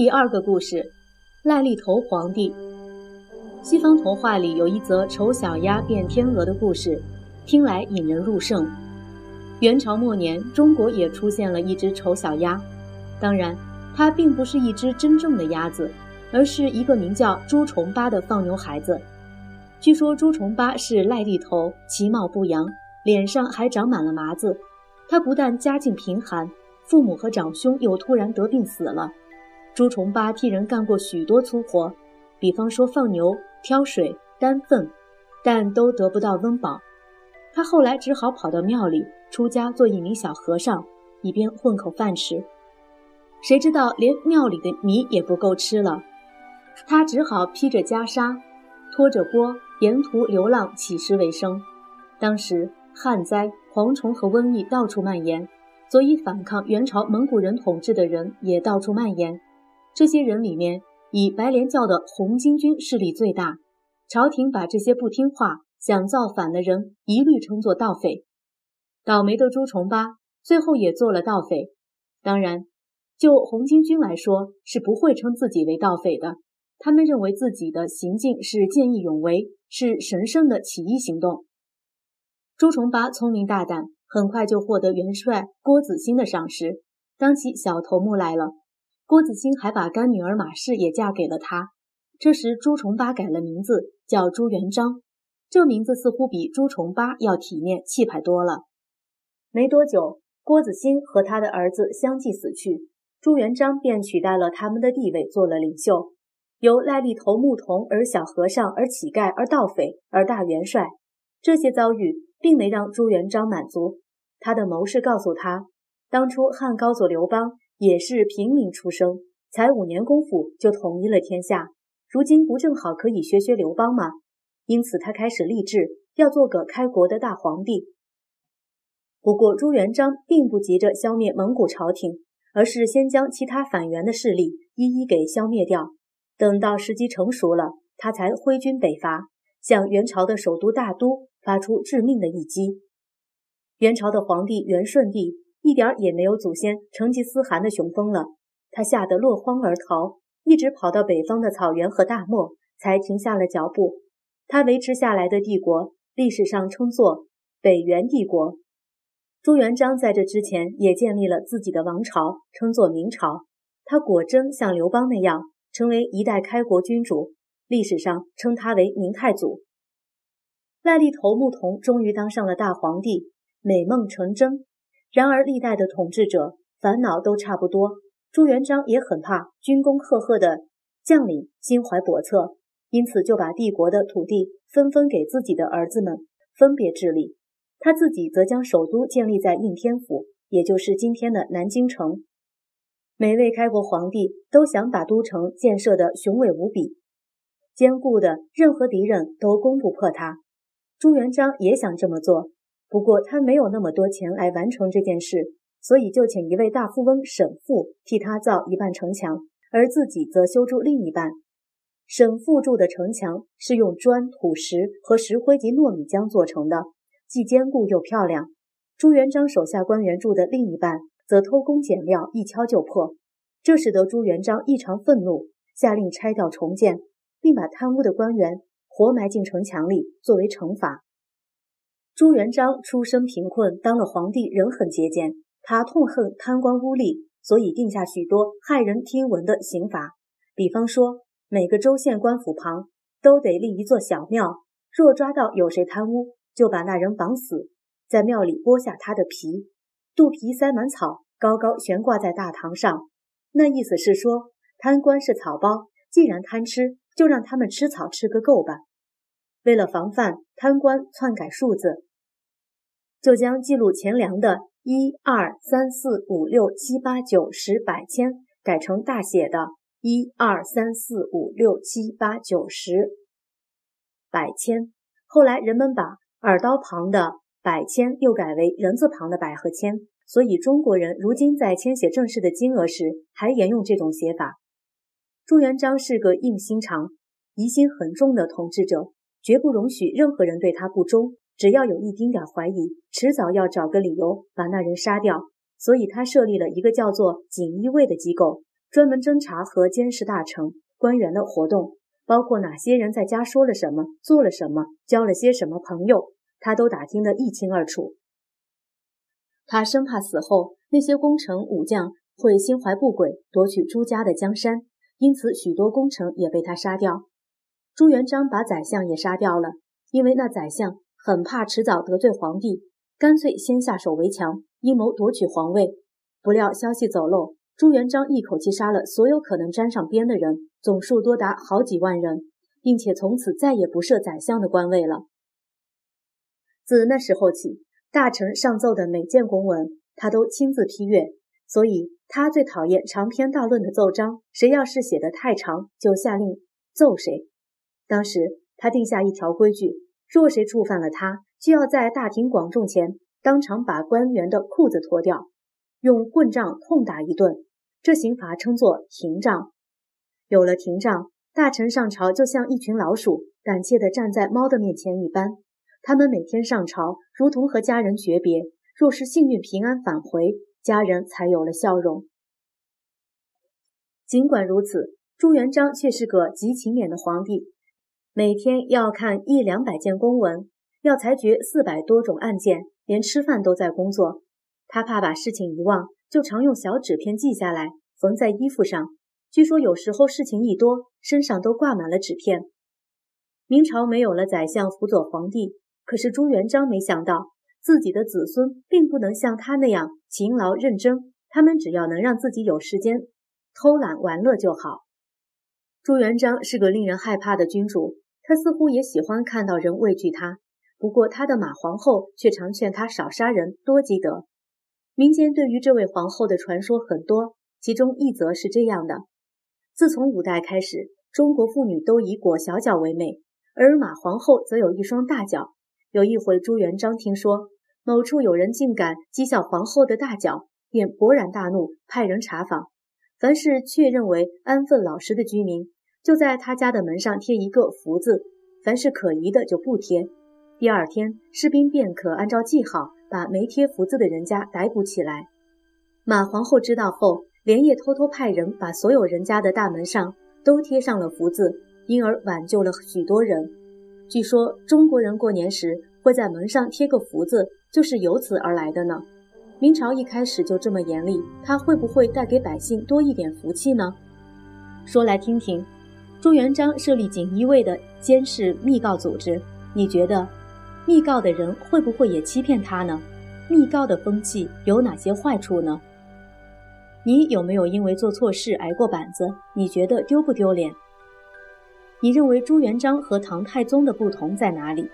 第二个故事，赖痢头皇帝。西方童话里有一则丑小鸭变天鹅的故事，听来引人入胜。元朝末年，中国也出现了一只丑小鸭，当然，它并不是一只真正的鸭子，而是一个名叫朱重八的放牛孩子。据说朱重八是赖痢头，其貌不扬，脸上还长满了麻子。他不但家境贫寒，父母和长兄又突然得病死了。朱重八替人干过许多粗活，比方说放牛、挑水、担粪，但都得不到温饱。他后来只好跑到庙里出家做一名小和尚，以便混口饭吃。谁知道连庙里的米也不够吃了，他只好披着袈裟，拖着钵，沿途流浪乞食为生。当时旱灾、蝗虫和瘟疫到处蔓延，所以反抗元朝蒙古人统治的人也到处蔓延。这些人里面，以白莲教的红巾军势力最大。朝廷把这些不听话、想造反的人一律称作盗匪。倒霉的朱重八最后也做了盗匪。当然，就红巾军来说，是不会称自己为盗匪的。他们认为自己的行径是见义勇为，是神圣的起义行动。朱重八聪明大胆，很快就获得元帅郭子兴的赏识，当起小头目来了。郭子兴还把干女儿马氏也嫁给了他。这时，朱重八改了名字，叫朱元璋。这名字似乎比朱重八要体面、气派多了。没多久，郭子兴和他的儿子相继死去，朱元璋便取代了他们的地位，做了领袖。由赖立头、牧童，而小和尚，而乞丐，而盗匪，而大元帅，这些遭遇并没让朱元璋满足。他的谋士告诉他，当初汉高祖刘邦。也是平民出生，才五年功夫就统一了天下。如今不正好可以学学刘邦吗？因此他开始立志要做个开国的大皇帝。不过朱元璋并不急着消灭蒙古朝廷，而是先将其他反元的势力一一给消灭掉。等到时机成熟了，他才挥军北伐，向元朝的首都大都发出致命的一击。元朝的皇帝元顺帝。一点也没有祖先成吉思汗的雄风了，他吓得落荒而逃，一直跑到北方的草原和大漠，才停下了脚步。他维持下来的帝国，历史上称作北元帝国。朱元璋在这之前也建立了自己的王朝，称作明朝。他果真像刘邦那样，成为一代开国君主，历史上称他为明太祖。赖立头牧童终于当上了大皇帝，美梦成真。然而，历代的统治者烦恼都差不多。朱元璋也很怕军功赫赫的将领心怀叵测，因此就把帝国的土地分分给自己的儿子们分别治理。他自己则将首都建立在应天府，也就是今天的南京城。每位开国皇帝都想把都城建设的雄伟无比，坚固的任何敌人都攻不破它。朱元璋也想这么做。不过他没有那么多钱来完成这件事，所以就请一位大富翁沈复替他造一半城墙，而自己则修筑另一半。沈复筑的城墙是用砖、土石和石灰及糯米浆做成的，既坚固又漂亮。朱元璋手下官员住的另一半则偷工减料，一敲就破，这使得朱元璋异常愤怒，下令拆掉重建，并把贪污的官员活埋进城墙里作为惩罚。朱元璋出身贫困，当了皇帝仍很节俭。他痛恨贪官污吏，所以定下许多骇人听闻的刑罚。比方说，每个州县官府旁都得立一座小庙，若抓到有谁贪污，就把那人绑死，在庙里剥下他的皮，肚皮塞满草，高高悬挂在大堂上。那意思是说，贪官是草包，既然贪吃，就让他们吃草吃个够吧。为了防范贪官篡改数字。就将记录钱粮的一二三四五六七八九十百千改成大写的一二三四五六七八九十百千。后来人们把耳刀旁的百千又改为人字旁的百和千，所以中国人如今在签写正式的金额时还沿用这种写法。朱元璋是个硬心肠、疑心很重的统治者，绝不容许任何人对他不忠。只要有一丁点怀疑，迟早要找个理由把那人杀掉。所以他设立了一个叫做锦衣卫的机构，专门侦查和监视大臣官员的活动，包括哪些人在家说了什么、做了什么、交了些什么朋友，他都打听得一清二楚。他生怕死后那些功臣武将会心怀不轨，夺取朱家的江山，因此许多功臣也被他杀掉。朱元璋把宰相也杀掉了，因为那宰相很怕迟早得罪皇帝，干脆先下手为强，阴谋夺取皇位。不料消息走漏，朱元璋一口气杀了所有可能沾上边的人，总数多达好几万人，并且从此再也不设宰相的官位了。自那时候起。大臣上奏的每件公文，他都亲自批阅，所以他最讨厌长篇大论的奏章。谁要是写得太长，就下令奏谁。当时他定下一条规矩：若谁触犯了他，就要在大庭广众前当场把官员的裤子脱掉，用棍杖痛打一顿。这刑罚称作廷杖。有了廷杖，大臣上朝就像一群老鼠，胆怯地站在猫的面前一般。他们每天上朝，如同和家人诀别。若是幸运平安返回，家人才有了笑容。尽管如此，朱元璋却是个极勤勉的皇帝，每天要看一两百件公文，要裁决四百多种案件，连吃饭都在工作。他怕把事情遗忘，就常用小纸片记下来，缝在衣服上。据说有时候事情一多，身上都挂满了纸片。明朝没有了宰相辅佐皇帝。可是朱元璋没想到，自己的子孙并不能像他那样勤劳认真，他们只要能让自己有时间偷懒玩乐就好。朱元璋是个令人害怕的君主，他似乎也喜欢看到人畏惧他。不过他的马皇后却常劝他少杀人，多积德。民间对于这位皇后的传说很多，其中一则是这样的：自从五代开始，中国妇女都以裹小脚为美，而马皇后则有一双大脚。有一回，朱元璋听说某处有人竟敢讥笑皇后的大脚，便勃然大怒，派人查访。凡是确认为安分老实的居民，就在他家的门上贴一个福字；凡是可疑的，就不贴。第二天，士兵便可按照记号把没贴福字的人家逮捕起来。马皇后知道后，连夜偷偷派人把所有人家的大门上都贴上了福字，因而挽救了许多人。据说中国人过年时会在门上贴个福字，就是由此而来的呢。明朝一开始就这么严厉，他会不会带给百姓多一点福气呢？说来听听，朱元璋设立锦衣卫的监视密告组织，你觉得密告的人会不会也欺骗他呢？密告的风气有哪些坏处呢？你有没有因为做错事挨过板子？你觉得丢不丢脸？你认为朱元璋和唐太宗的不同在哪里？